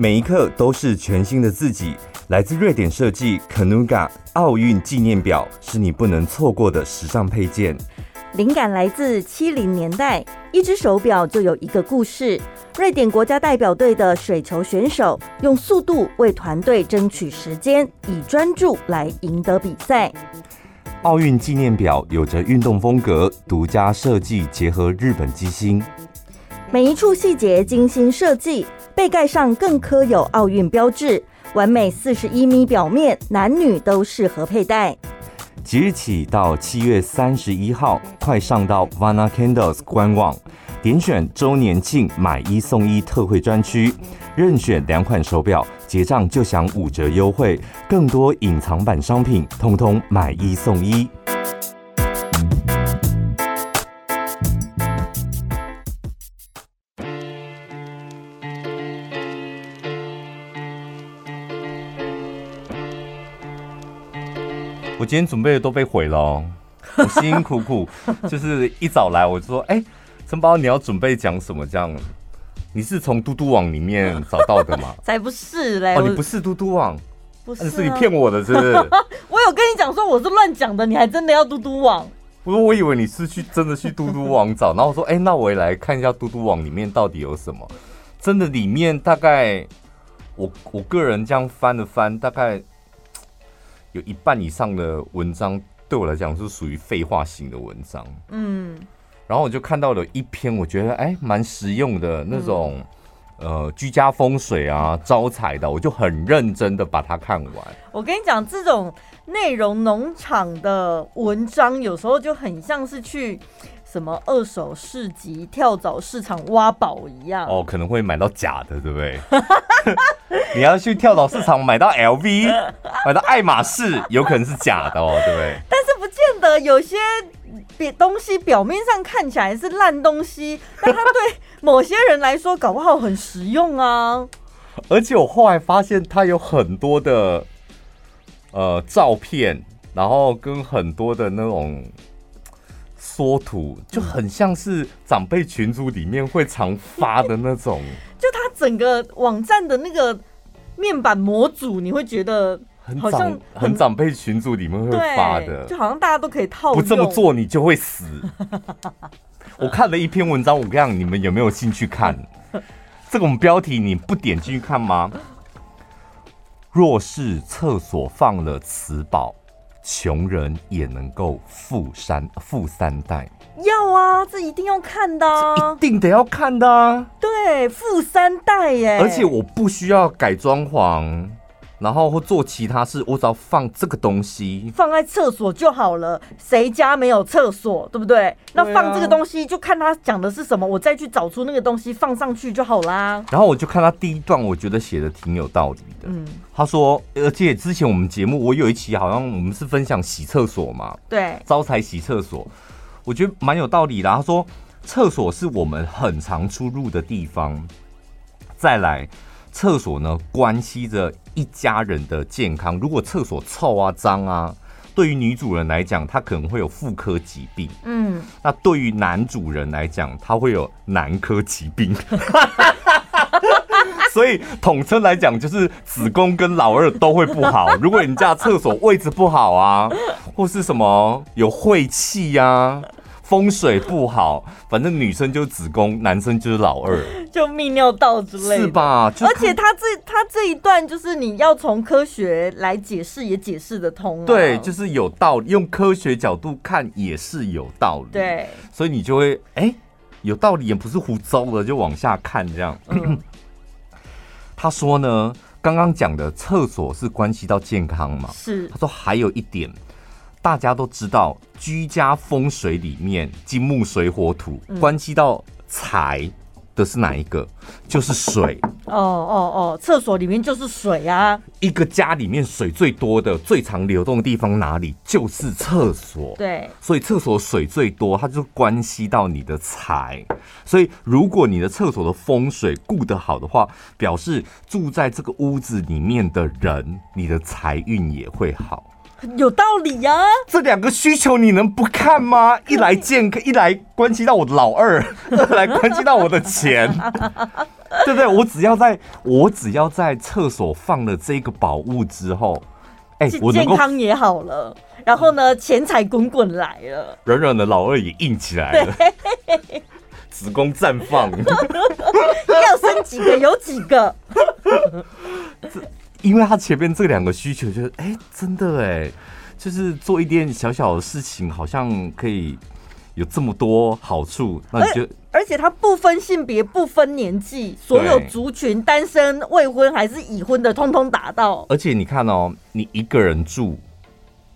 每一刻都是全新的自己。来自瑞典设计 Kanuga 奥运纪念表是你不能错过的时尚配件。灵感来自七零年代，一只手表就有一个故事。瑞典国家代表队的水球选手用速度为团队争取时间，以专注来赢得比赛。奥运纪念表有着运动风格，独家设计结合日本机芯，每一处细节精心设计，背盖上更刻有奥运标志。完美四十一米表面，男女都适合佩戴。即日起到七月三十一号，快上到 Vana Candles 官网，点选周年庆买一送一特惠专区，任选两款手表，结账就享五折优惠，更多隐藏版商品，通通买一送一。我今天准备的都被毁了，哦，我辛辛苦苦 就是一早来我就说，哎、欸，陈宝你要准备讲什么？这样，你是从嘟嘟网里面找到的吗？才不是嘞！哦，你不是嘟嘟网，不是，啊，是你骗我的，是不是？我有跟你讲说我是乱讲的，你还真的要嘟嘟网？不是，我以为你是去真的去嘟嘟网找，然后我说，哎、欸，那我也来看一下嘟嘟网里面到底有什么。真的，里面大概我我个人这样翻了翻，大概。有一半以上的文章对我来讲是属于废话型的文章，嗯，然后我就看到了一篇，我觉得哎蛮实用的那种，呃，居家风水啊招财的，我就很认真的把它看完。我跟你讲，这种内容农场的文章，有时候就很像是去。什么二手市集、跳蚤市场挖宝一样哦，可能会买到假的，对不对？你要去跳蚤市场买到 LV，买到爱马仕，有可能是假的哦，对不对？但是不见得，有些别东西表面上看起来是烂东西，但它对某些人来说，搞不好很实用啊。而且我后来发现，它有很多的呃照片，然后跟很多的那种。缩图就很像是长辈群组里面会常发的那种，就它整个网站的那个面板模组，你会觉得好像很，很长辈群组里面会发的，就好像大家都可以套。不这么做你就会死。我看了一篇文章，我跟你讲，你们有没有兴趣看？这种标题你不点进去看吗？若是厕所放了瓷宝。穷人也能够富三富三代，要啊，这一定要看的，这一定得要看的啊。对，富三代耶，而且我不需要改装潢。然后或做其他事，我只要放这个东西，放在厕所就好了。谁家没有厕所，对不对？那放这个东西，就看他讲的是什么，我再去找出那个东西放上去就好啦。然后我就看他第一段，我觉得写的挺有道理的。嗯，他说，而且之前我们节目我有一期好像我们是分享洗厕所嘛，对，招财洗厕所，我觉得蛮有道理的。他说，厕所是我们很常出入的地方，再来。厕所呢，关系着一家人的健康。如果厕所臭啊、脏啊，对于女主人来讲，她可能会有妇科疾病。嗯，那对于男主人来讲，他会有男科疾病。所以统称来讲，就是子宫跟老二都会不好。如果你家厕所位置不好啊，或是什么有晦气呀。风水不好，反正女生就是子宫，男生就是老二，就泌尿道之类的，是吧？而且他这他这一段就是你要从科学来解释，也解释得通。对，就是有道理，用科学角度看也是有道理。对，所以你就会哎、欸，有道理也不是胡诌的，就往下看这样。嗯、他说呢，刚刚讲的厕所是关系到健康嘛？是。他说还有一点。大家都知道，居家风水里面金木水火土，关系到财的是哪一个？就是水。哦哦哦，厕所里面就是水啊！一个家里面水最多的、最常流动的地方哪里？就是厕所。对，所以厕所水最多，它就关系到你的财。所以，如果你的厕所的风水顾得好的话，表示住在这个屋子里面的人，你的财运也会好。有道理呀、啊，这两个需求你能不看吗？一来健康，一来关系到我的老二，二来关系到我的钱。对不对？我只要在我只要在厕所放了这个宝物之后，哎、欸，我健康也好了，然后呢，钱财滚滚来了，软软的老二也硬起来了，子宫绽放，要生几个有几个。这，因为他前面这两个需求，就是哎，真的哎，就是做一点小小的事情，好像可以有这么多好处。那你就而且他不分性别，不分年纪，所有族群，单身、未婚还是已婚的，通通达到。而且你看哦，你一个人住，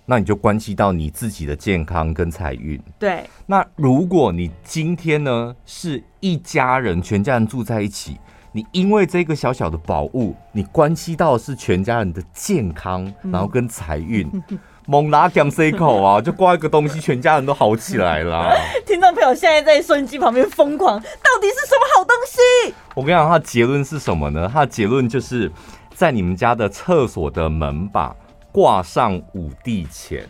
那你就关系到你自己的健康跟财运。对。那如果你今天呢是一家人，全家人住在一起。你因为这个小小的宝物，你关系到的是全家人的健康，然后跟财运，猛拉讲 C 口啊，就挂一个东西，全家人都好起来了。听众朋友现在在收音机旁边疯狂，到底是什么好东西？我跟你讲，它的结论是什么呢？它的结论就是在你们家的厕所的门把挂上五帝钱。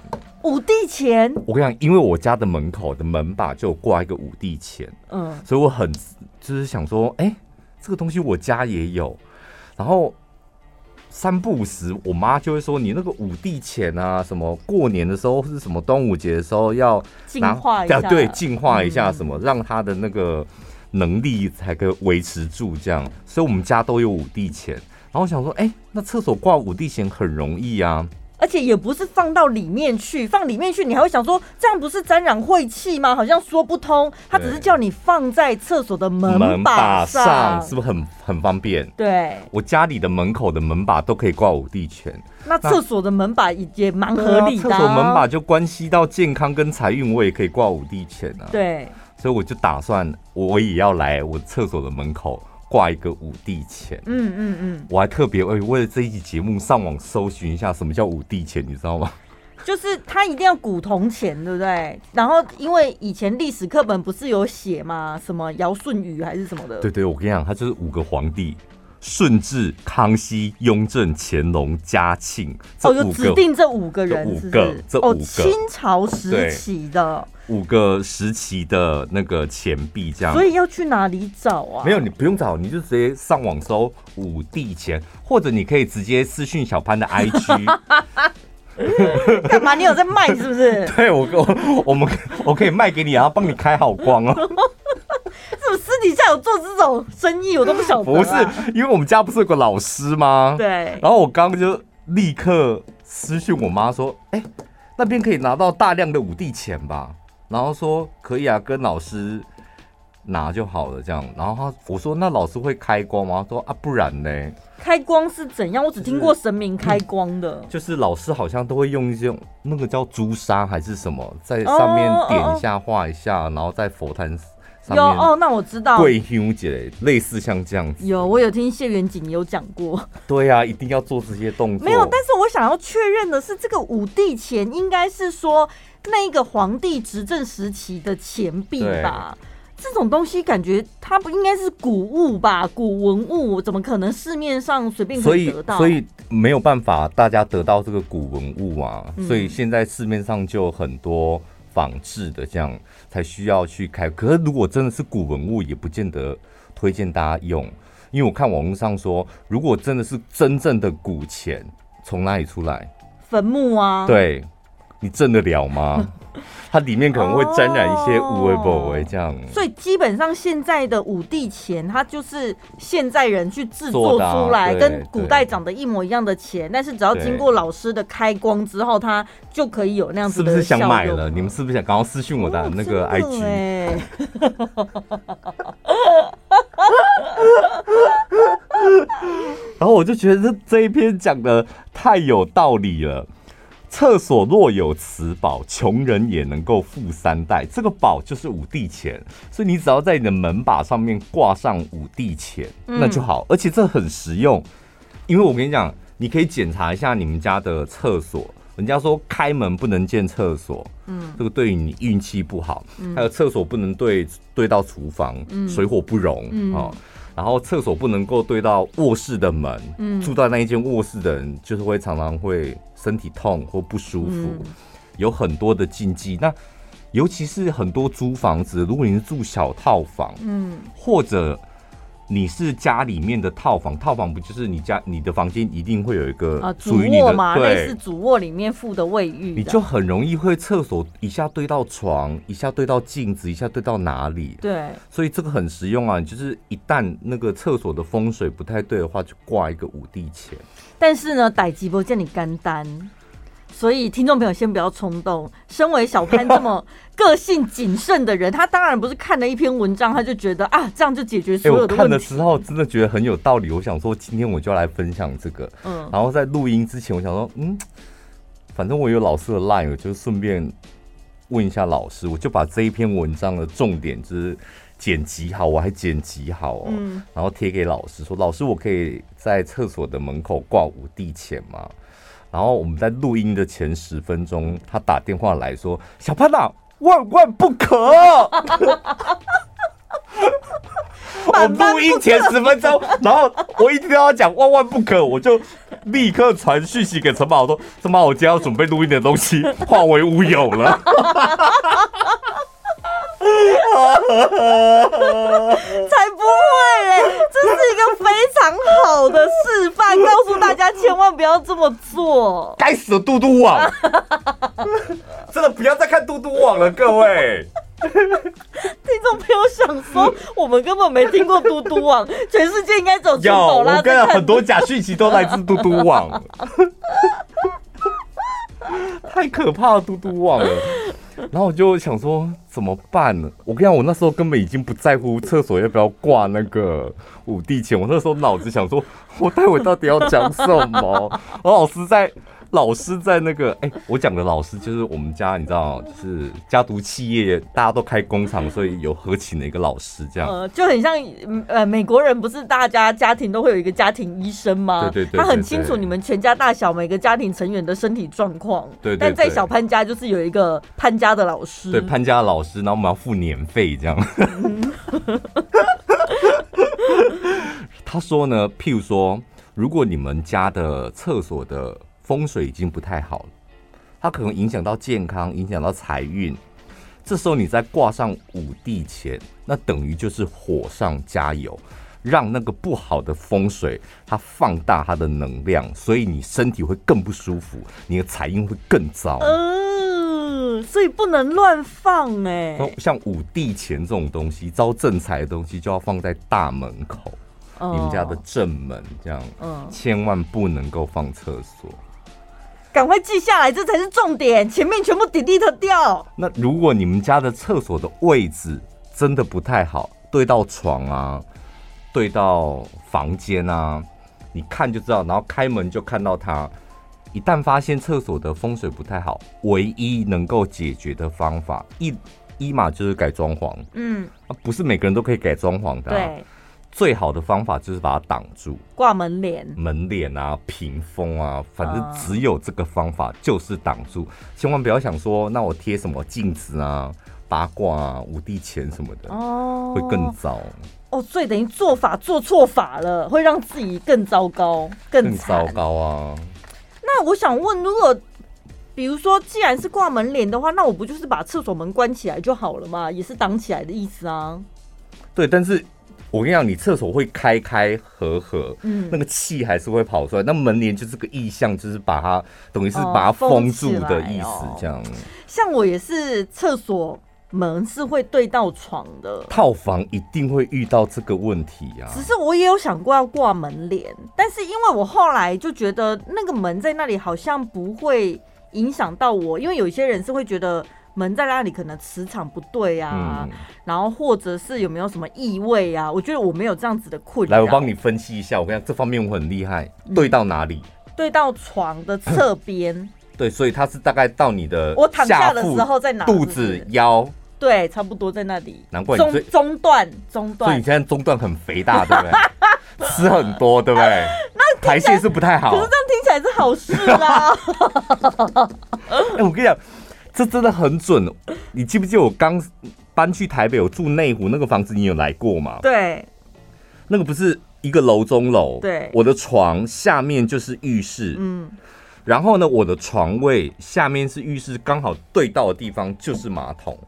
五帝钱？我跟你讲，因为我家的门口的门把就挂一个五帝钱，嗯，所以我很就是想说，哎、欸。这个东西我家也有，然后三不五时，我妈就会说：“你那个五帝钱啊，什么过年的时候是什么端午节的时候要净化一下，对，净化一下什么，让他的那个能力才可以维持住这样。”所以，我们家都有五帝钱。然后我想说：“哎，那厕所挂五帝钱很容易啊。”而且也不是放到里面去，放里面去，你还会想说这样不是沾染晦气吗？好像说不通。他只是叫你放在厕所的门把，上，是不是很很方便？对，我家里的门口的门把都可以挂五帝钱。那厕所的门把也也蛮合理的。厕所门把就关系到健康跟财运，我也可以挂五帝钱啊。对，所以我就打算我也要来我厕所的门口。挂一个五帝钱，嗯嗯嗯，我还特别为为了这一集节目上网搜寻一下什么叫五帝钱，你知道吗？就是它一定要古铜钱，对不对？然后因为以前历史课本不是有写吗？什么尧舜禹还是什么的？对对，我跟你讲，它就是五个皇帝。顺治、康熙、雍正、乾隆、嘉庆，哦，有指定这五个人是是，五个，这五个，哦，清朝时期的五个时期的那个钱币，这样。所以要去哪里找啊？没有，你不用找，你就直接上网搜五帝钱，或者你可以直接私讯小潘的 IG。干嘛？你有在卖是不是？对，我我我们我可以卖给你，然后帮你开好光哦。怎么私底下有做这种生意？我都不晓得。不是，因为我们家不是有个老师吗？对。然后我刚刚就立刻私讯我妈说：“哎、欸，那边可以拿到大量的五帝钱吧？”然后说：“可以啊，跟老师拿就好了。”这样。然后他我说：“那老师会开光吗？”他说：“啊，不然呢？”开光是怎样？我只听过神明开光的，就是、就是老师好像都会用一些那个叫朱砂还是什么，在上面点一下、画一下，然后在佛坛。有哦，那我知道。贵兄姐类似像这样子。有，我有听谢元景有讲过。对啊，一定要做这些动作。没有，但是我想要确认的是，这个五帝钱应该是说那个皇帝执政时期的钱币吧？这种东西感觉它不应该是古物吧？古文物怎么可能市面上随便可以得到？所以，没有办法大家得到这个古文物啊。嗯、所以现在市面上就很多。仿制的这样才需要去开，可是如果真的是古文物，也不见得推荐大家用，因为我看网络上说，如果真的是真正的古钱，从哪里出来？坟墓啊？对。你挣得了吗？它里面可能会沾染一些五味不味这样，所以基本上现在的五帝钱，它就是现在人去制作出来，跟古代长得一模一样的钱，但是只要经过老师的开光之后，它就可以有那样子的。是不是想买了？你们是不是想刚刚私讯我的那个 IG？、欸、然后我就觉得这这一篇讲的太有道理了。厕所若有此宝，穷人也能够富三代。这个宝就是五帝钱，所以你只要在你的门把上面挂上五帝钱，那就好。而且这很实用，因为我跟你讲，你可以检查一下你们家的厕所。人家说开门不能见厕所，嗯，这个对于你运气不好。还有厕所不能对对到厨房，水火不容啊。然后厕所不能够对到卧室的门，嗯，住在那一间卧室的人就是会常常会身体痛或不舒服，嗯、有很多的禁忌。那尤其是很多租房子，如果你是住小套房，嗯，或者你是家里面的套房，套房不就是你家你的房间一定会有一个啊主卧嘛，类似主卧里面附的卫浴，你就很容易会厕所一下对到床，一下对到镜子，一下对到哪里？对，所以这个很实用啊。就是一旦那个厕所的风水不太对的话，就挂一个五帝钱。但是呢，逮鸡不见你干单。所以，听众朋友先不要冲动。身为小潘这么个性谨慎的人，他当然不是看了一篇文章，他就觉得啊，这样就解决所有的问题。欸、我看的时候真的觉得很有道理。我想说，今天我就要来分享这个。嗯。然后在录音之前，我想说，嗯，反正我有老师的 line，我就顺便问一下老师。我就把这一篇文章的重点就是剪辑好，我还剪辑好哦。嗯。然后贴给老师说：“老师，我可以在厕所的门口挂五帝钱吗？”然后我们在录音的前十分钟，他打电话来说：“小潘呐，万万不可！”我录音前十分钟，然后我一听到他讲“万万不可”，我就立刻传讯息给陈宝说：“陈宝，我今天要准备录音的东西化为乌有了。” 才不会嘞！这是一个非常好的示范，告诉大家千万不要这么做。该死的嘟嘟网，真的不要再看嘟嘟网了，各位。听众朋友想说，我们根本没听过嘟嘟网，全世界应该走出宝拉。我跟很多假讯息都来自嘟嘟网，太可怕了，嘟嘟网了。然后我就想说怎么办呢？我跟你讲，我那时候根本已经不在乎厕所要不要挂那个五帝钱，我那时候脑子想说，我待会到底要讲什么？我老师在。老师在那个哎、欸，我讲的老师就是我们家，你知道，就是家族企业，大家都开工厂，所以有合请的一个老师，这样，呃，就很像呃美国人，不是大家家庭都会有一个家庭医生吗？对对，他很清楚你们全家大小每个家庭成员的身体状况。对，对，对，但在小潘家就是有一个潘家的老师，对潘家的老师，然后我们要付年费这样。他说呢，譬如说，如果你们家的厕所的风水已经不太好了，它可能影响到健康，影响到财运。这时候你再挂上五帝钱，那等于就是火上加油，让那个不好的风水它放大它的能量，所以你身体会更不舒服，你的财运会更糟。嗯，所以不能乱放哎、欸。像五帝钱这种东西，招正财的东西，就要放在大门口，你们家的正门这样，嗯，千万不能够放厕所。赶快记下来，这才是重点。前面全部 delete 掉。那如果你们家的厕所的位置真的不太好，对到床啊，对到房间啊，你看就知道。然后开门就看到它。一旦发现厕所的风水不太好，唯一能够解决的方法，一一码就是改装潢。嗯，不是每个人都可以改装潢的啊。对。最好的方法就是把它挡住，挂门帘、门帘啊、屏风啊，反正只有这个方法，就是挡住。Uh. 千万不要想说，那我贴什么镜子啊、八卦啊、五帝钱什么的，哦，oh. 会更糟。哦，所以等于做法做错法了，会让自己更糟糕、更，更糟糕啊。那我想问，如果比如说，既然是挂门帘的话，那我不就是把厕所门关起来就好了嘛？也是挡起来的意思啊。对，但是。我跟你讲，你厕所会开开合合，嗯，那个气还是会跑出来。那门帘就是个意象，就是把它等于是把它封住的意思，这样。像我也是，厕所门是会对到床的，套房一定会遇到这个问题啊。只是我也有想过要挂门帘，但是因为我后来就觉得那个门在那里好像不会影响到我，因为有些人是会觉得。门在那里，可能磁场不对啊，嗯、然后或者是有没有什么异味啊？我觉得我没有这样子的困扰。来，我帮你分析一下。我跟你讲，这方面我很厉害。对到哪里？对到床的侧边。对，所以它是大概到你的我躺下的时候在哪？肚子、腰。对，差不多在那里。难怪你中中段中段。所以你现在中段很肥大，对不对？吃很多，对不对？那排泄是不太好。可是这样听起来是好事啦。哎，我跟你讲。这真的很准，你记不记得我刚搬去台北，我住内湖那个房子，你有来过吗？对，那个不是一个楼中楼，对，我的床下面就是浴室，嗯，然后呢，我的床位下面是浴室，刚好对到的地方就是马桶，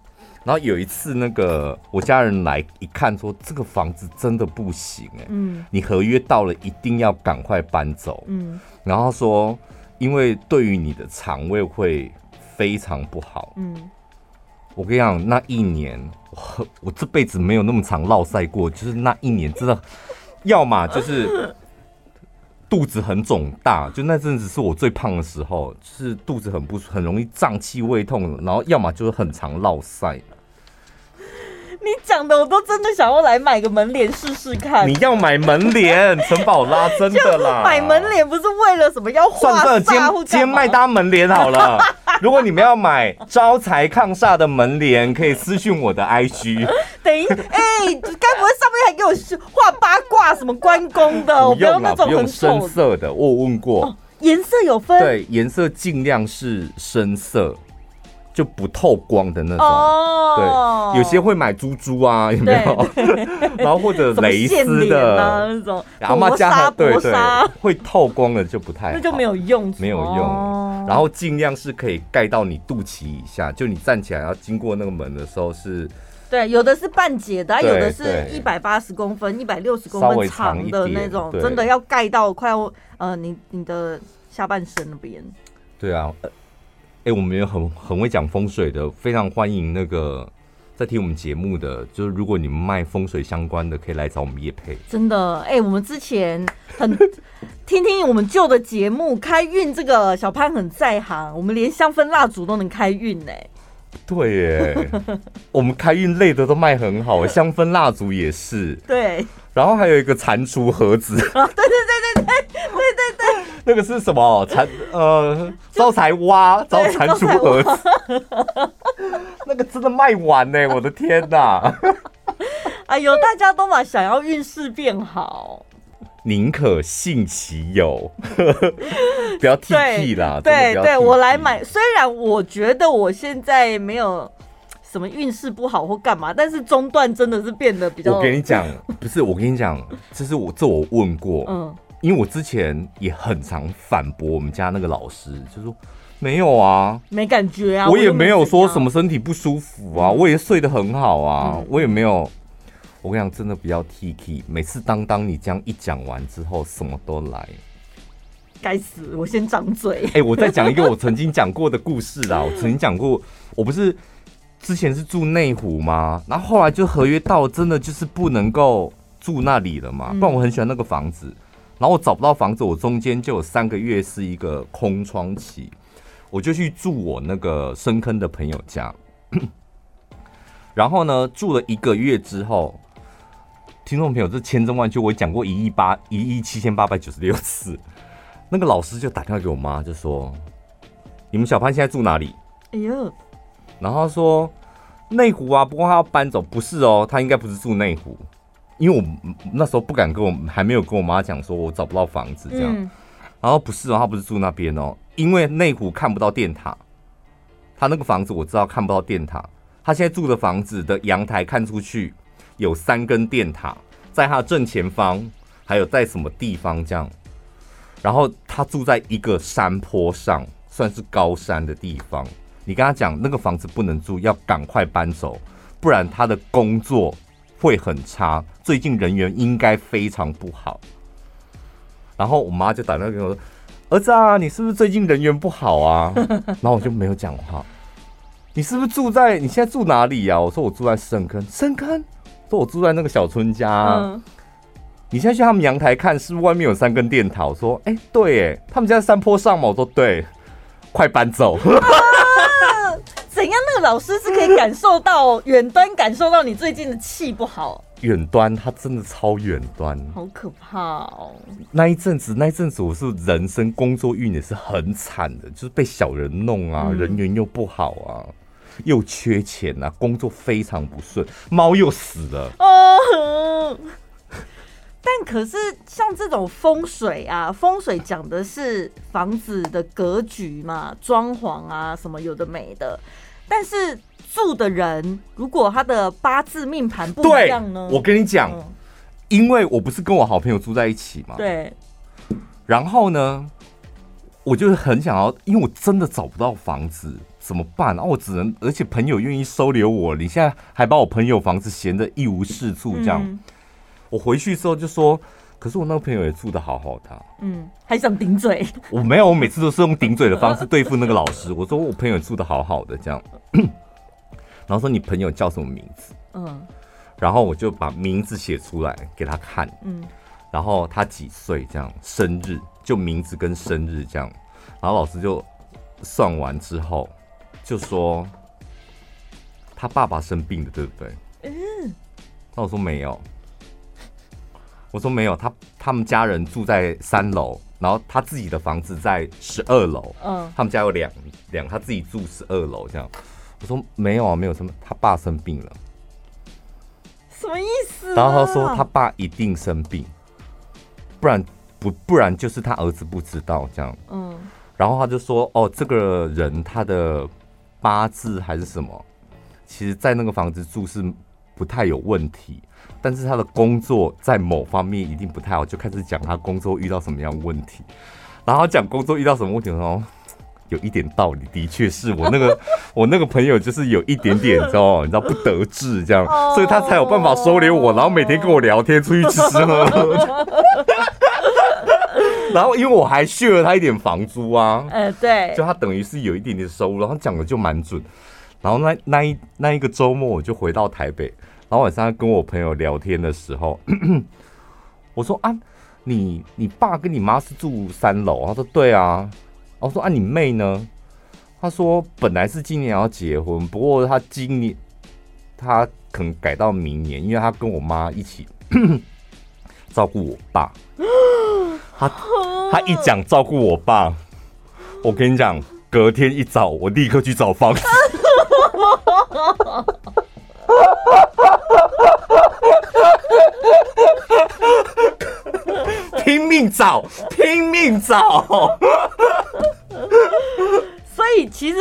然后有一次，那个我家人来一看，说这个房子真的不行哎，嗯，你合约到了，一定要赶快搬走，嗯，然后说，因为对于你的肠胃会非常不好，嗯，我跟你讲，那一年我我这辈子没有那么长落赛过，就是那一年真的，要么就是。肚子很肿大，就那阵子是我最胖的时候，就是肚子很不很容易胀气、胃痛，然后要么就是很长落赛。你讲的我都真的想要来买个门帘试试看。你要买门帘，陈宝拉真的啦。买门帘不是为了什么要画煞？算了，今天今天卖搭门帘好了。如果你们要买招财抗煞的门帘，可以私讯我的 IG。等一，哎、欸，该不会上面还给我画八卦什么关公的？不用啦，不用深色的，我有问过。颜、哦、色有分？对，颜色尽量是深色。就不透光的那种，oh, 对，有些会买珠珠啊，有没有？然后或者 蕾丝的那种，阿妈家对对，会透光的就不太好，那就没有用，没有用。然后尽量是可以盖到你肚脐以下，就你站起来要经过那个门的时候是。对，有的是半截的，有的是一百八十公分、一百六十公分长的那种，真的要盖到快要呃你你的下半身那边。对啊。哎、欸，我们也很很会讲风水的，非常欢迎那个在听我们节目的，就是如果你们卖风水相关的，可以来找我们叶配。真的，哎、欸，我们之前很 听听我们旧的节目，开运这个小潘很在行，我们连香氛蜡烛都能开运呢。对耶，我们开运类的都卖很好，香氛蜡烛也是。对，然后还有一个蟾蜍盒子。对对对对对对对对。那个是什么？蟾呃，招财蛙，招蟾蜍盒子，那个真的卖完呢！我的天哪！哎呦，大家都嘛想要运势变好，宁可信其有，不要 T T 啦。对对，对，我来买。虽然我觉得我现在没有什么运势不好或干嘛，但是中段真的是变得比较。我跟你讲，不是我跟你讲，这是我这我问过，嗯。因为我之前也很常反驳我们家那个老师，就说没有啊，没感觉啊，我也没有说什么身体不舒服啊，我也睡得很好啊，嗯、我也没有。我跟你讲，真的不要 T T，每次当当你这样一讲完之后，什么都来。该死，我先张嘴。哎、欸，我再讲一个我曾经讲过的故事啦。我曾经讲过，我不是之前是住内湖吗？然后后来就合约到，真的就是不能够住那里了嘛。不然我很喜欢那个房子。然后我找不到房子，我中间就有三个月是一个空窗期，我就去住我那个深坑的朋友家。然后呢，住了一个月之后，听众朋友，这千真万确，我讲过一亿八一亿七千八百九十六次。那个老师就打电话给我妈，就说：“你们小潘现在住哪里？”哎呦，然后说内湖啊，不过他要搬走，不是哦，他应该不是住内湖。因为我那时候不敢跟我还没有跟我妈讲说我找不到房子这样，嗯、然后不是哦，他不是住那边哦，因为内湖看不到电塔，他那个房子我知道看不到电塔，他现在住的房子的阳台看出去有三根电塔，在他正前方，还有在什么地方这样，然后他住在一个山坡上，算是高山的地方，你跟他讲那个房子不能住，要赶快搬走，不然他的工作。会很差，最近人缘应该非常不好。然后我妈就打电话给我说：“儿子啊，你是不是最近人缘不好啊？” 然后我就没有讲话。你是不是住在？你现在住哪里呀？我说我住在深坑。深坑？说我住在那个小春家。嗯。你现在去他们阳台看，是不是外面有三根电塔？我说：“哎，对，哎，他们家在山坡上嘛。”我说：“对，快搬走。” 老师是可以感受到远端，感受到你最近的气不好。远端，他真的超远端，好可怕哦！那一阵子，那一阵子，我是人生工作运也是很惨的，就是被小人弄啊，嗯、人缘又不好啊，又缺钱啊，工作非常不顺，猫又死了。哦。但可是像这种风水啊，风水讲的是房子的格局嘛，装潢啊什么有的没的。但是住的人如果他的八字命盘不一样呢？我跟你讲，嗯、因为我不是跟我好朋友住在一起嘛。对。然后呢，我就是很想要，因为我真的找不到房子，怎么办？然后我只能，而且朋友愿意收留我，你现在还把我朋友房子闲得一无是处，这样。嗯、我回去之后就说，可是我那个朋友也住的好好的、啊，嗯，还想顶嘴？我没有，我每次都是用顶嘴的方式对付那个老师。我说我朋友住的好好的，这样。然后说你朋友叫什么名字？嗯。然后我就把名字写出来给他看，嗯，然后他几岁这样，生日就名字跟生日这样，然后老师就算完之后就说他爸爸生病的对不对？嗯，那我说没有，我说没有，他他们家人住在三楼，然后他自己的房子在十二楼，嗯，他们家有两两，他自己住十二楼这样，我说没有啊，没有什么，他爸生病了。什么意思？然后他说他爸一定生病，不然不不然就是他儿子不知道这样。嗯，然后他就说哦，这个人他的八字还是什么，其实在那个房子住是不太有问题，但是他的工作在某方面一定不太好，就开始讲他工作遇到什么样的问题，然后讲工作遇到什么问题哦。有一点道理，的确是我那个 我那个朋友就是有一点点，你知道你知道不得志这样，所以他才有办法收留我，然后每天跟我聊天，出去吃吃喝喝。然后因为我还续了他一点房租啊，呃，对，就他等于是有一点点收入，然后讲的就蛮准。然后那那一那一个周末我就回到台北，然后晚上跟我朋友聊天的时候，我说啊，你你爸跟你妈是住三楼？他说对啊。我说啊，你妹呢？他说本来是今年要结婚，不过他今年他可能改到明年，因为他跟我妈一起 照顾我爸。他他一讲照顾我爸，我跟你讲，隔天一早我立刻去找房子，拼命找，拼命找。所以其实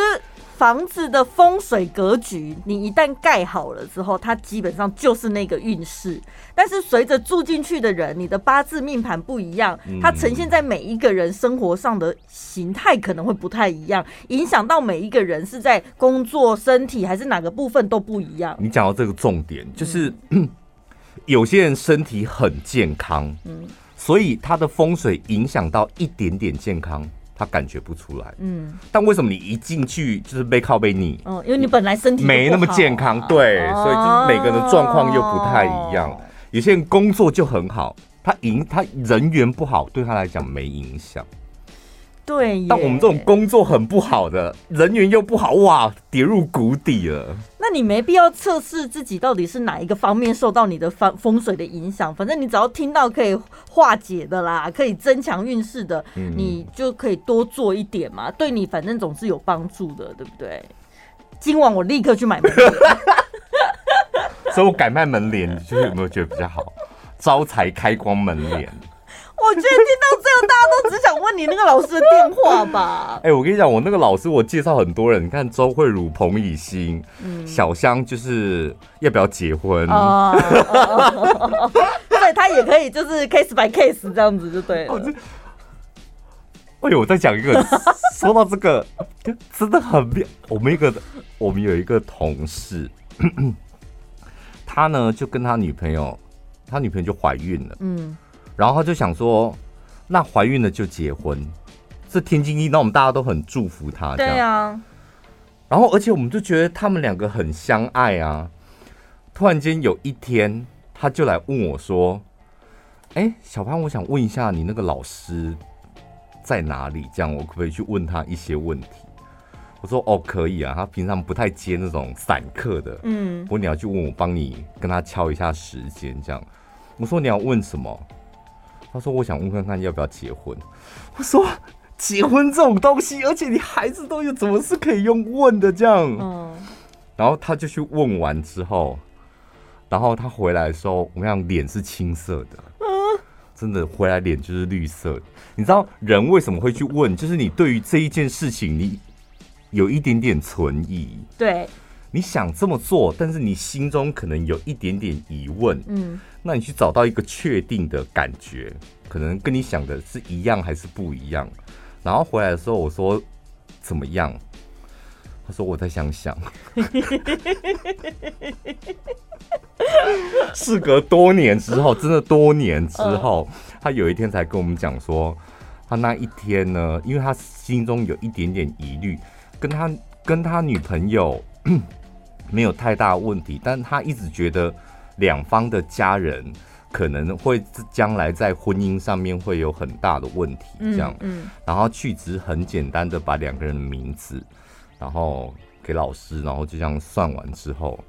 房子的风水格局，你一旦盖好了之后，它基本上就是那个运势。但是随着住进去的人，你的八字命盘不一样，它呈现在每一个人生活上的形态可能会不太一样，影响到每一个人是在工作、身体还是哪个部分都不一样。你讲到这个重点，就是、嗯、有些人身体很健康，嗯，所以他的风水影响到一点点健康。他感觉不出来，嗯，但为什么你一进去就是背靠背你？哦，因为你本来身体没那么健康，对，所以就是每个人的状况又不太一样。有些人工作就很好，他影他人缘不好，对他来讲没影响。对，但我们这种工作很不好的，人缘又不好，哇，跌入谷底了。那你没必要测试自己到底是哪一个方面受到你的风风水的影响，反正你只要听到可以化解的啦，可以增强运势的，你就可以多做一点嘛，对你反正总是有帮助的，对不对？今晚我立刻去买门帘，所以我改卖门帘，就是有没有觉得比较好？招财开光门帘。我觉得听到这样，大家都只想问你那个老师的电话吧。哎、欸，我跟你讲，我那个老师，我介绍很多人。你看周慧茹、彭以欣、嗯、小香，就是要不要结婚？哦，对，他也可以，就是 case by case 这样子就对了。哎呦，我再讲一个，说到这个，真的很妙。我们一个，我们有一个同事，他呢就跟他女朋友，他女朋友就怀孕了。嗯。然后他就想说，那怀孕了就结婚，这天经地义。那我们大家都很祝福他，这样。对啊。然后，而且我们就觉得他们两个很相爱啊。突然间有一天，他就来问我说：“哎，小潘，我想问一下，你那个老师在哪里？这样我可不可以去问他一些问题？”我说：“哦，可以啊。他平常不太接那种散客的，嗯。不过你要去问我，帮你跟他敲一下时间，这样。”我说：“你要问什么？”他说：“我想问看看要不要结婚。”我说：“结婚这种东西，而且你孩子都有，怎么是可以用问的这样？”嗯。然后他就去问完之后，然后他回来的时候，我跟你讲，脸是青色的。嗯。真的回来脸就是绿色。你知道人为什么会去问？就是你对于这一件事情，你有一点点存疑。对。你想这么做，但是你心中可能有一点点疑问。嗯。那你去找到一个确定的感觉，可能跟你想的是一样还是不一样？然后回来的时候我说怎么样？他说我再想想。事隔多年之后，真的多年之后，他有一天才跟我们讲说，他那一天呢，因为他心中有一点点疑虑，跟他跟他女朋友没有太大问题，但他一直觉得两方的家人可能会将来在婚姻上面会有很大的问题，这样，然后去职很简单的把两个人的名字，然后给老师，然后就这样算完之后。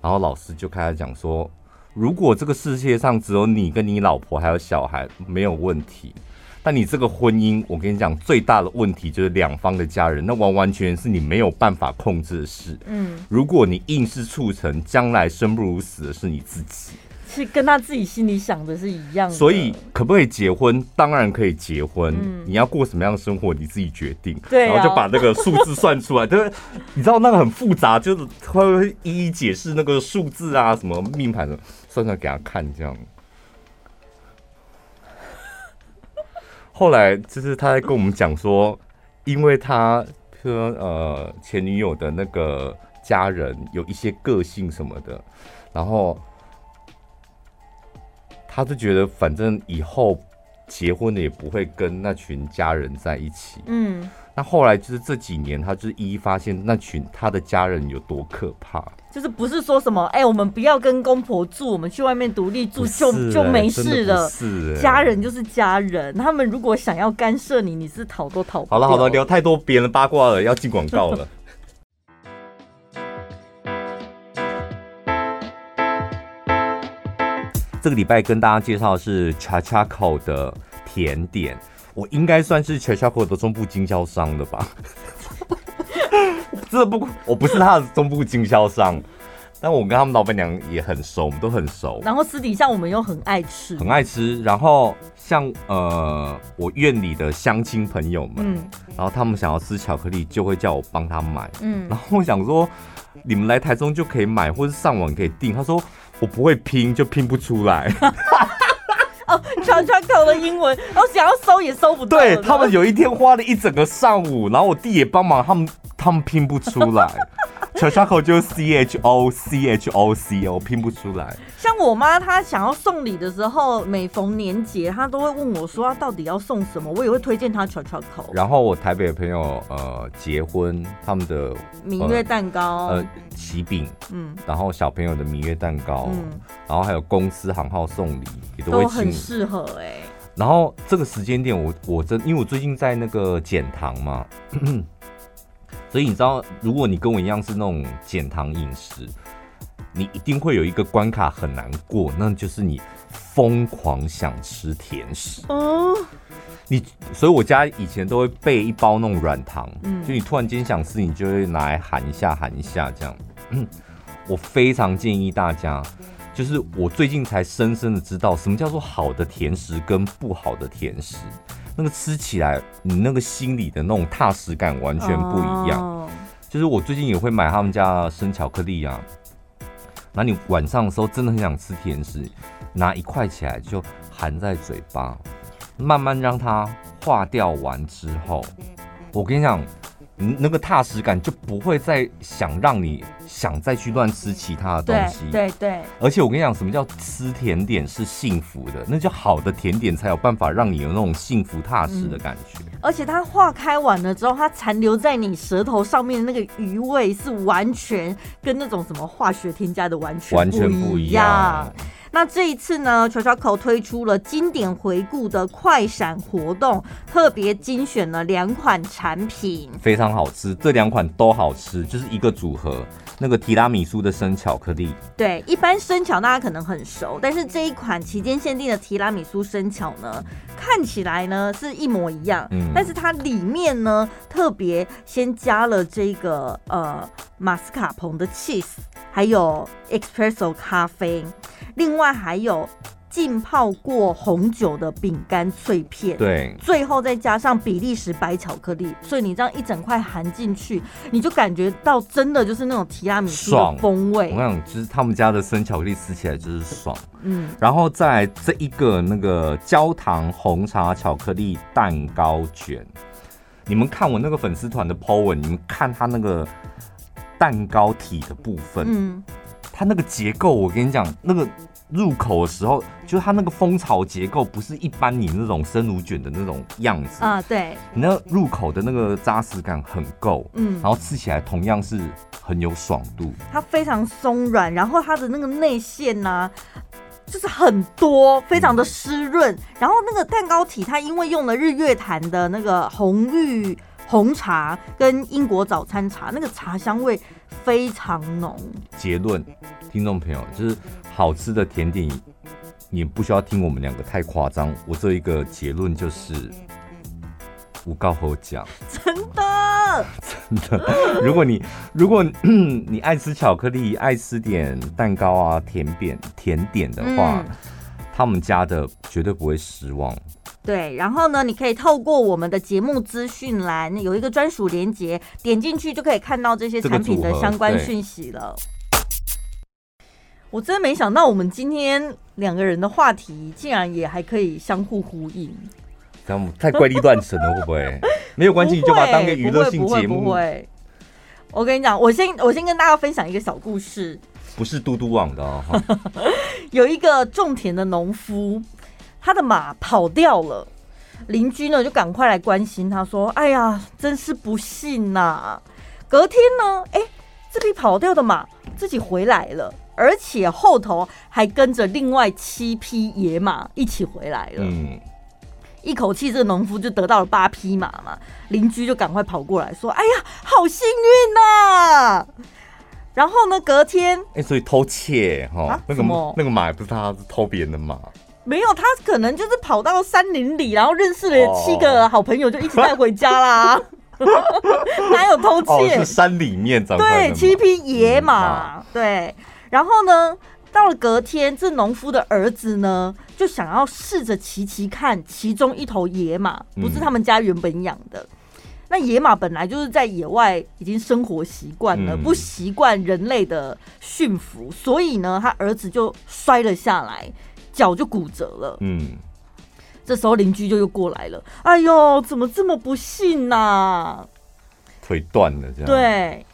然后老师就开始讲说，如果这个世界上只有你跟你老婆还有小孩没有问题，但你这个婚姻，我跟你讲，最大的问题就是两方的家人，那完完全全是你没有办法控制的事。嗯，如果你硬是促成将来生不如死的是你自己。是跟他自己心里想的是一样的，所以可不可以结婚？当然可以结婚。嗯、你要过什么样的生活，你自己决定。对、啊，然后就把那个数字算出来。对，你知道那个很复杂，就是会一一解释那个数字啊，什么命盘的，算出来给他看这样。后来就是他在跟我们讲说，因为他说呃前女友的那个家人有一些个性什么的，然后。他就觉得，反正以后结婚的也不会跟那群家人在一起。嗯，那后来就是这几年，他就是一一发现那群他的家人有多可怕。就是不是说什么，哎、欸，我们不要跟公婆住，我们去外面独立住就，就、欸、就没事了。是、欸，家人就是家人，他们如果想要干涉你，你是逃都逃不掉。好了好了，聊太多别人的八卦了，要进广告了。这个礼拜跟大家介绍的是 Chachaco 的甜点，我应该算是 Chachaco 的中部经销商的吧？这不，我不是他的中部经销商，但我跟他们老板娘也很熟，我们都很熟。然后私底下我们又很爱吃，很爱吃。然后像呃，我院里的乡亲朋友们，嗯，然后他们想要吃巧克力，就会叫我帮他买，嗯。然后我想说，你们来台中就可以买，或者上网可以订。他说。我不会拼，就拼不出来。哦，悄悄考的英文，然后想要搜也搜不到。对，他们有一天花了一整个上午，然后我弟也帮忙，他们他们拼不出来。巧巧口就是 C H O C H O C O，拼不出来。像我妈，她想要送礼的时候，每逢年节，她都会问我说，她到底要送什么，我也会推荐她巧巧口。然后我台北的朋友，呃，结婚他们的明月蛋糕，呃，喜饼，嗯，然后小朋友的明月蛋糕，嗯，然后还有公司行号送礼，也都会很适合哎、欸。然后这个时间点，我我真因为我最近在那个减糖嘛。所以你知道，如果你跟我一样是那种减糖饮食，你一定会有一个关卡很难过，那就是你疯狂想吃甜食。哦，你，所以我家以前都会备一包那种软糖，嗯，就你突然间想吃，你就会拿来含一下，含一下这样。嗯，我非常建议大家，就是我最近才深深的知道什么叫做好的甜食跟不好的甜食。那个吃起来，你那个心里的那种踏实感完全不一样。就是我最近也会买他们家生巧克力啊，那你晚上的时候真的很想吃甜食，拿一块起来就含在嘴巴，慢慢让它化掉完之后，我跟你讲。嗯，那个踏实感就不会再想让你想再去乱吃其他的东西。对对，对。而且我跟你讲，什么叫吃甜点是幸福的？那就好的甜点才有办法让你有那种幸福踏实的感觉。嗯，而且它化开完了之后，它残留在你舌头上面的那个余味是完全跟那种什么化学添加的完全完全不一样。那这一次呢，Chochoco 推出了经典回顾的快闪活动，特别精选了两款产品，非常好吃。这两款都好吃，就是一个组合。那个提拉米苏的生巧克力，对，一般生巧大家可能很熟，但是这一款期间限定的提拉米苏生巧呢，看起来呢是一模一样，嗯，但是它里面呢特别先加了这个呃马斯卡彭的 cheese，还有 espresso 咖啡。另外还有浸泡过红酒的饼干脆片，对，最后再加上比利时白巧克力，所以你这样一整块含进去，你就感觉到真的就是那种提拉米苏的风味。我想，就是他们家的生巧克力吃起来就是爽，嗯。然后再来这一个那个焦糖红茶巧克力蛋糕卷，你们看我那个粉丝团的 po 文，你们看他那个蛋糕体的部分，嗯，它那个结构，我跟你讲，那个。入口的时候，就是它那个蜂巢结构不是一般你那种生乳卷的那种样子。啊，对，你那入口的那个扎实感很够，嗯，然后吃起来同样是很有爽度，它非常松软，然后它的那个内馅呢，就是很多，非常的湿润，嗯，然后那个蛋糕体它因为用了日月潭的那个红玉红茶跟英国早餐茶，那个茶香味非常浓。结论，听众朋友就是。好吃的甜点，你不需要听我们两个太夸张。我这一个结论就是，我告后讲，真的，真的。如果你如果 你爱吃巧克力，爱吃点蛋糕啊、甜点、甜点的话，嗯，他们家的绝对不会失望。对，然后呢，你可以透过我们的节目资讯栏有一个专属连结，点进去就可以看到这些产品的相关讯息了。我真没想到，我们今天两个人的话题竟然也还可以相互呼应，这样太怪力乱神了，会不会？没有关系，你就把它当个娱乐性节目。不会。我跟你讲，我先我先跟大家分享一个小故事，不是嘟嘟网的哦。有一个种田的农夫，他的马跑掉了，邻居呢就赶快来关心他，说：“哎呀，真是不幸呐、啊！”隔天呢，哎，这匹跑掉的马自己回来了。而且后头还跟着另外七匹野马一起回来了。嗯，一口气这个农夫就得到了八匹马嘛。邻居就赶快跑过来说：“哎呀，好幸运呐！”然后呢，隔天，哎，所以偷窃哈、啊，那个那个马也不是他，是偷别人的马。没有，他可能就是跑到山林里，然后认识了七个好朋友，就一起带回家啦。哦、哪有偷窃？哦、是山里面长对七匹野马，嗯、对。然后呢，到了隔天，这农夫的儿子呢，就想要试着骑骑看其中一头野马，不是他们家原本养的。嗯、那野马本来就是在野外已经生活习惯了，嗯、不习惯人类的驯服，所以呢，他儿子就摔了下来，脚就骨折了。嗯，这时候邻居就又过来了，哎呦，怎么这么不幸呐？腿断了，这样对。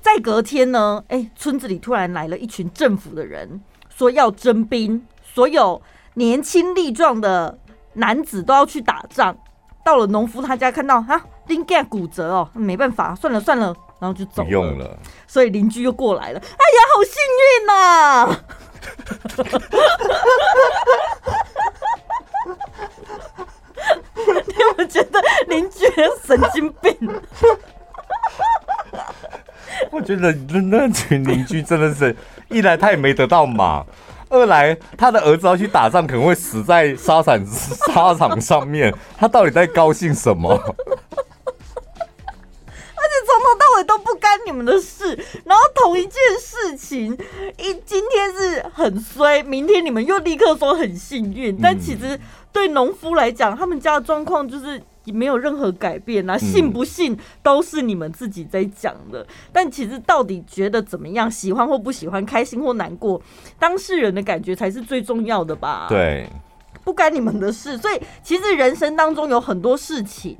在隔天呢，哎、欸，村子里突然来了一群政府的人，说要征兵，所有年轻力壮的男子都要去打仗。到了农夫他家，看到啊，林盖骨折哦，没办法，算了算了，然后就走了。用了。所以邻居又过来了，哎呀，好幸运呐、啊！你有没有觉得邻居神经病？我觉得那那群邻居真的是，一来他也没得到马，二来他的儿子要去打仗，可能会死在沙场沙场上面，他到底在高兴什么？都不干你们的事，然后同一件事情，一今天是很衰，明天你们又立刻说很幸运，但其实对农夫来讲，他们家的状况就是。没有任何改变啊，信不信都是你们自己在讲的。嗯。但其实到底觉得怎么样，喜欢或不喜欢，开心或难过，当事人的感觉才是最重要的吧？对，不干你们的事。所以其实人生当中有很多事情，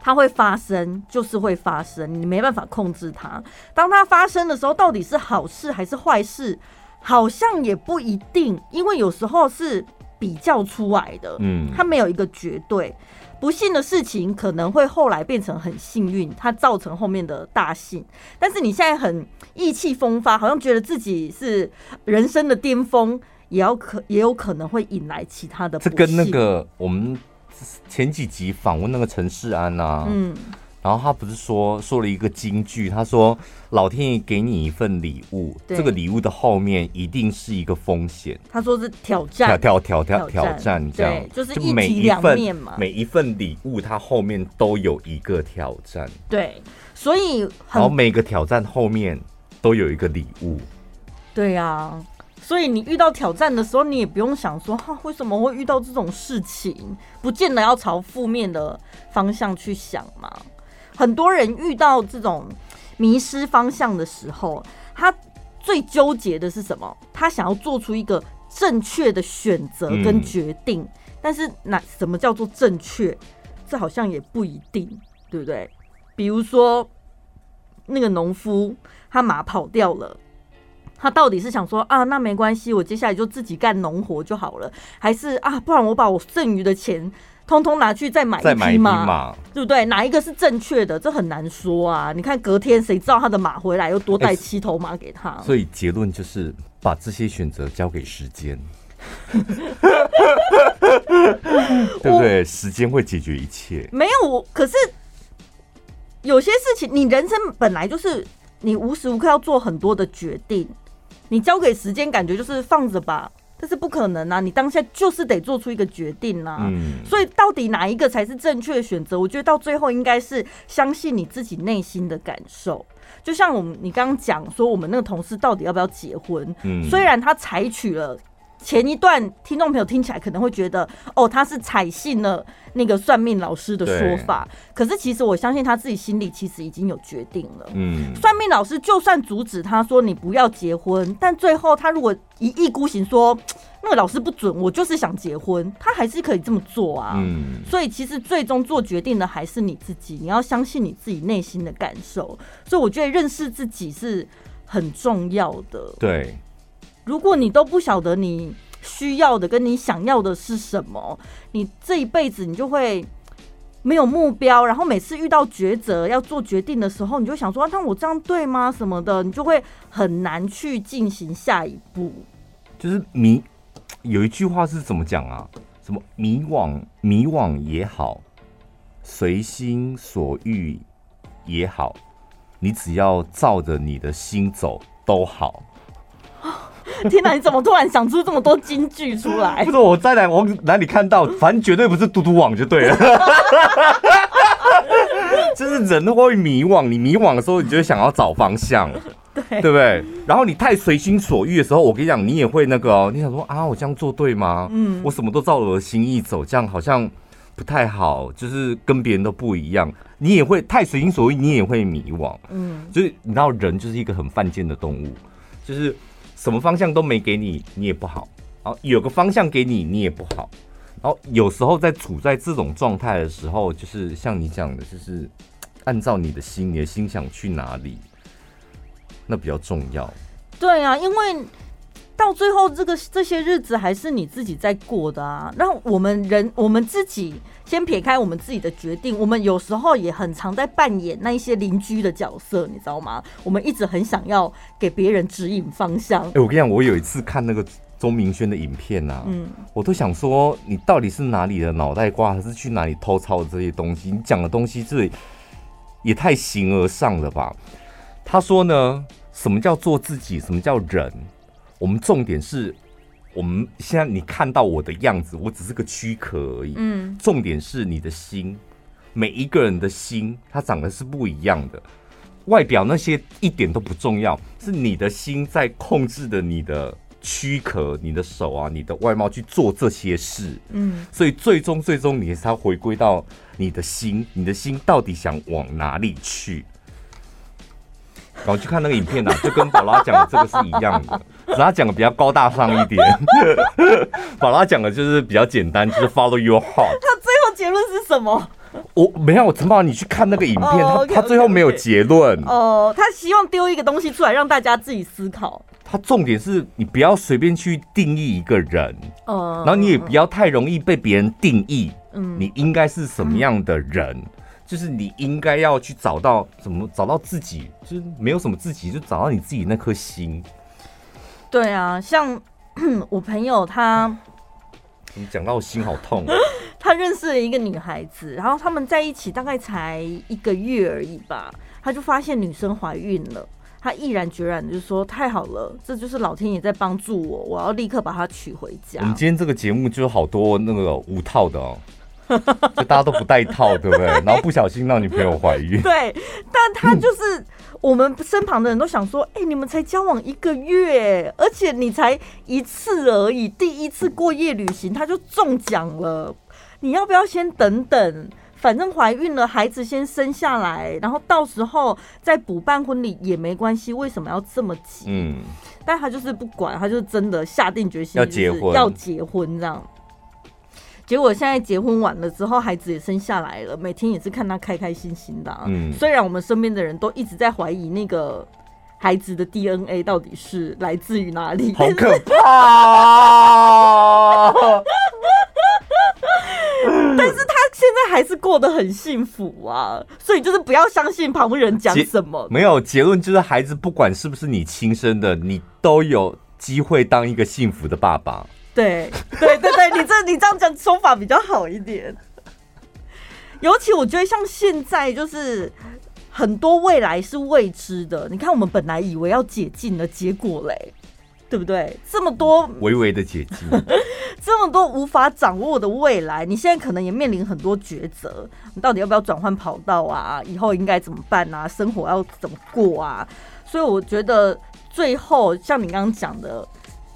它会发生，就是会发生，你没办法控制它。当它发生的时候，到底是好事还是坏事，好像也不一定，因为有时候是比较出来的。嗯，它没有一个绝对。不幸的事情可能会后来变成很幸运，它造成后面的大幸。但是你现在很意气风发，好像觉得自己是人生的巅峰，也要可也有可能会引来其他的不幸。这跟那个我们前几集访问那个陈世安呐、啊，嗯。然后他不是说说了一个金句，他说：“老天爷给你一份礼物，这个礼物的后面一定是一个风险。”他说是挑战，挑挑挑挑挑战，这样就是一体两面嘛。每一份礼物，它后面都有一个挑战。对，所以然后每个挑战后面都有一个礼物。对呀、啊，所以你遇到挑战的时候，你也不用想说哈、为什么会遇到这种事情？不见得要朝负面的方向去想嘛。很多人遇到这种迷失方向的时候，他最纠结的是什么？他想要做出一个正确的选择跟决定，但是那什么叫做正确？这好像也不一定，对不对？比如说那个农夫，他马跑掉了，他到底是想说啊，那没关系，我接下来就自己干农活就好了，还是啊，不然我把我剩余的钱通通拿去再买一匹马，对不对？哪一个是正确的？这很难说啊！你看隔天谁知道他的马回来又多带七头马给他？所以结论就是把这些选择交给时间。对不对？时间会解决一切。没有我，可是有些事情，你人生本来就是你无时无刻要做很多的决定，你交给时间，感觉就是放着吧。但是不可能啊！你当下就是得做出一个决定啊。嗯。所以到底哪一个才是正确的选择？我觉得到最后应该是相信你自己内心的感受。就像我们你刚刚讲说，我们那个同事到底要不要结婚？嗯。虽然他采取了。前一段听众朋友听起来可能会觉得，哦，他是采信了那个算命老师的说法，可是其实我相信他自己心里其实已经有决定了。嗯，算命老师就算阻止他说你不要结婚，但最后他如果一意孤行说那个老师不准，我就是想结婚，他还是可以这么做啊。嗯，所以其实最终做决定的还是你自己，你要相信你自己内心的感受。所以我觉得认识自己是很重要的。对。如果你都不晓得你需要的跟你想要的是什么，你这一辈子你就会没有目标，然后每次遇到抉择要做决定的时候，你就想说啊：“那我这样对吗？”什么的，你就会很难去进行下一步。就是迷，有一句话是怎么讲啊？什么迷惘，迷惘也好，随心所欲也好，你只要照着你的心走都好。天哪！你怎么突然想出这么多金句出来？不是我在哪我哪里看到，反正绝对不是嘟嘟网就对了。就是人都会迷惘，你迷惘的时候，你就会想要找方向，对对不对？然后你太随心所欲的时候，我跟你讲，你也会那个哦。你想说啊，我这样做对吗？嗯，我什么都照我的心意走，这样好像不太好，就是跟别人都不一样。你也会太随心所欲，你也会迷惘。嗯，就是你知道，人就是一个很犯贱的动物，就是。什么方向都没给你，你也不好。然后有个方向给你，你也不好。然后有时候在处在这种状态的时候，就是像你讲的，就是按照你的心，你的心想去哪里，那比较重要。对啊，因为。到最后，这个这些日子还是你自己在过的啊。然后我们人，我们自己先撇开我们自己的决定，我们有时候也很常在扮演那一些邻居的角色，你知道吗？我们一直很想要给别人指引方向。哎，我跟你讲，我有一次看那个钟明轩的影片呐，嗯，我都想说，你到底是哪里的脑袋瓜，还是去哪里偷抄这些东西？你讲的东西这也太形而上了吧？他说呢，什么叫做自己？什么叫人？我们重点是，我们现在你看到我的样子，我只是个躯壳而已。嗯，重点是你的心，每一个人的心，它长得是不一样的。外表那些一点都不重要，是你的心在控制着你的躯壳、你的手啊、你的外貌去做这些事。嗯，所以最终最终你才回归到你的心，你的心到底想往哪里去？然后去看那个影片啊，就跟宝拉讲的这个是一样的。只他讲的比较高大上一点，宝拉讲的就是比较简单，就是 follow your heart。他最后结论是什么？我没有，我陈宝，你去看那个影片，他他最后没有结论。哦，他希望丢一个东西出来让大家自己思考。他重点是你不要随便去定义一个人，哦然后你也不要太容易被别人定义。嗯，你应该是什么样的人？就是你应该要去找到怎么找到自己，就是没有什么自己，就找到你自己那颗心。对啊，像 我朋友他，你讲到我心好痛。他认识了一个女孩子，然后他们在一起大概才一个月而已吧，他就发现女生怀孕了，他毅然决然的就说：“太好了，这就是老天爷在帮助我，我要立刻把她娶回家。”我们今天这个节目就有好多那个五套的哦。就大家都不带套，对不对？然后不小心让女朋友怀孕。对，但他就是我们身旁的人都想说：“哎、欸，你们才交往一个月，而且你才一次而已，第一次过夜旅行他就中奖了。你要不要先等等？反正怀孕了，孩子先生下来，然后到时候再补办婚礼也没关系。为什么要这么急？嗯，但他就是不管，他就真的下定决心要结婚，要结婚这样。”结果现在结婚晚了之后，孩子也生下来了，每天也是看他开开心心的、啊。嗯，虽然我们身边的人都一直在怀疑那个孩子的 DNA 到底是来自于哪里，好可怕。但是他现在还是过得很幸福啊，所以就是不要相信旁人讲什么。没有结论，就是孩子不管是不是你亲生的，你都有机会当一个幸福的爸爸。对对对对，你这你这样讲说法比较好一点。尤其我觉得像现在就是很多未来是未知的，你看我们本来以为要解禁的结果嘞。对不对？这么多微微的解禁，这么多无法掌握的未来，你现在可能也面临很多抉择。你到底要不要转换跑道啊？以后应该怎么办啊？生活要怎么过啊？所以我觉得最后像你刚刚讲的，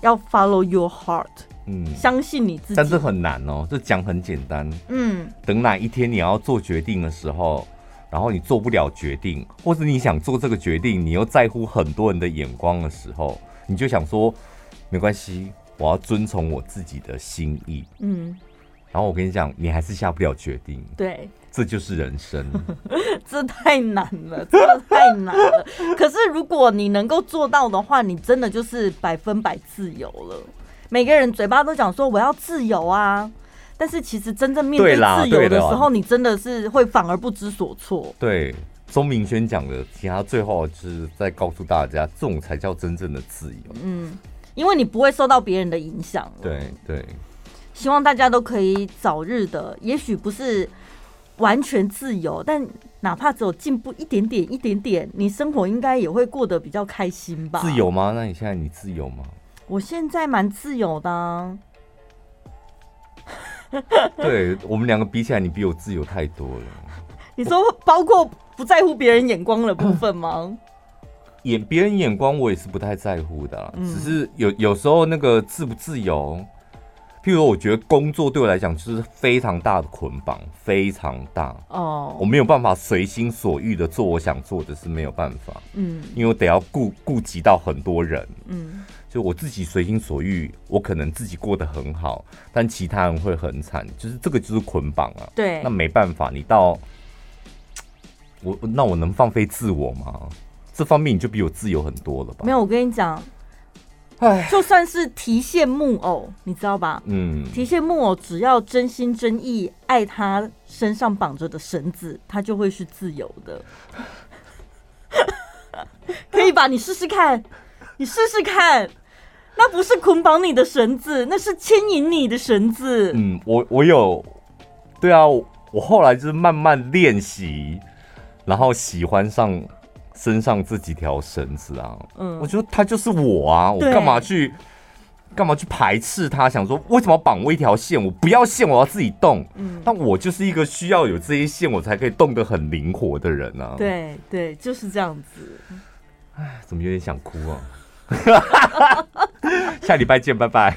要 follow your heart，嗯，相信你自己。但是很难哦，这讲很简单，嗯，等哪一天你要做决定的时候，然后你做不了决定，或是你想做这个决定，你又在乎很多人的眼光的时候。你就想说，没关系，我要遵从我自己的心意。嗯，然后我跟你讲，你还是下不了决定。对，这就是人生。这太难了，真的太难了。可是如果你能够做到的话，你真的就是百分百自由了。每个人嘴巴都讲说我要自由啊，但是其实真正面对自由的时候，你真的是会反而不知所措。对。钟明轩讲的，其他最后就是在告诉大家，这种才叫真正的自由。嗯，因为你不会受到别人的影响。对对，希望大家都可以早日的，也许不是完全自由，但哪怕只有进步一点点、一点点，你生活应该也会过得比较开心吧？自由吗？那你现在你自由吗？我现在蛮自由的啊。对我们两个比起来，你比我自由太多了。你说包括不在乎别人眼光的部分吗？眼别人眼光我也是不太在乎的，嗯、只是有有时候那个自不自由，譬如我觉得工作对我来讲就是非常大的捆绑，非常大。哦，我没有办法随心所欲的做我想做的是没有办法，嗯，因为我得要顾顾及到很多人，嗯，就我自己随心所欲，我可能自己过得很好，但其他人会很惨，就是这个就是捆绑啊，对，那没办法，你到。我那我能放飞自我吗？这方面你就比我自由很多了吧？没有，我跟你讲，哎，就算是提线木偶，你知道吧？嗯，提线木偶只要真心真意爱他身上绑着的绳子，他就会是自由的。可以吧？你试试看，你试试看，那不是捆绑你的绳子，那是牵引你的绳子。嗯，我我有，对啊，我后来就是慢慢练习。然后喜欢上身上这几条绳子啊，嗯，我觉得他就是我啊，我干嘛去干嘛去排斥他？想说为什么要绑我一条线？我不要线，我要自己动。嗯，但我就是一个需要有这些线，我才可以动得很灵活的人啊。对对，就是这样子。哎，怎么有点想哭啊？下礼拜见，拜拜。